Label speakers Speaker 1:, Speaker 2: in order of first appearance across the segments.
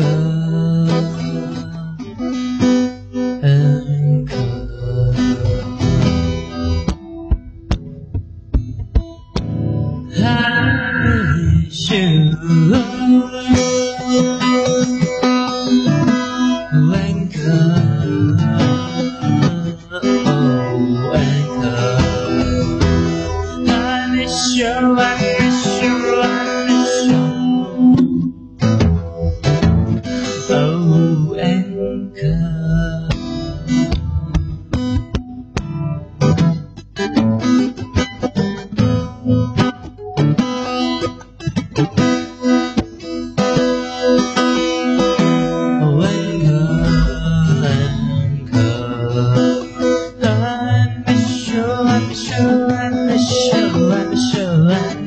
Speaker 1: I miss you. I miss you, I miss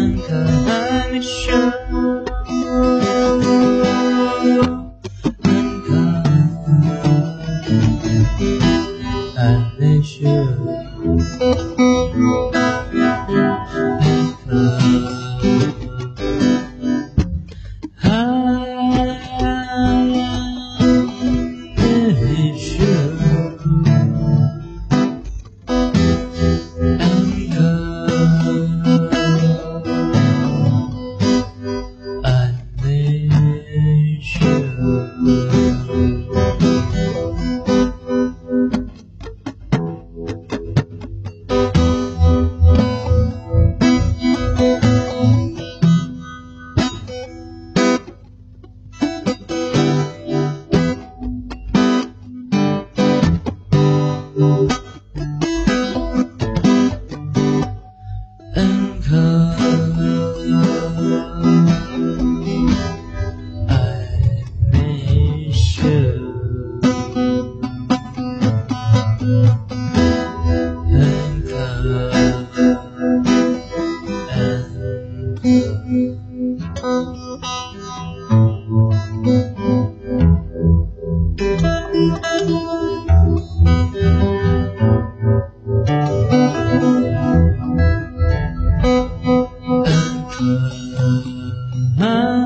Speaker 1: anchor, anchor, I Anchor, Mama.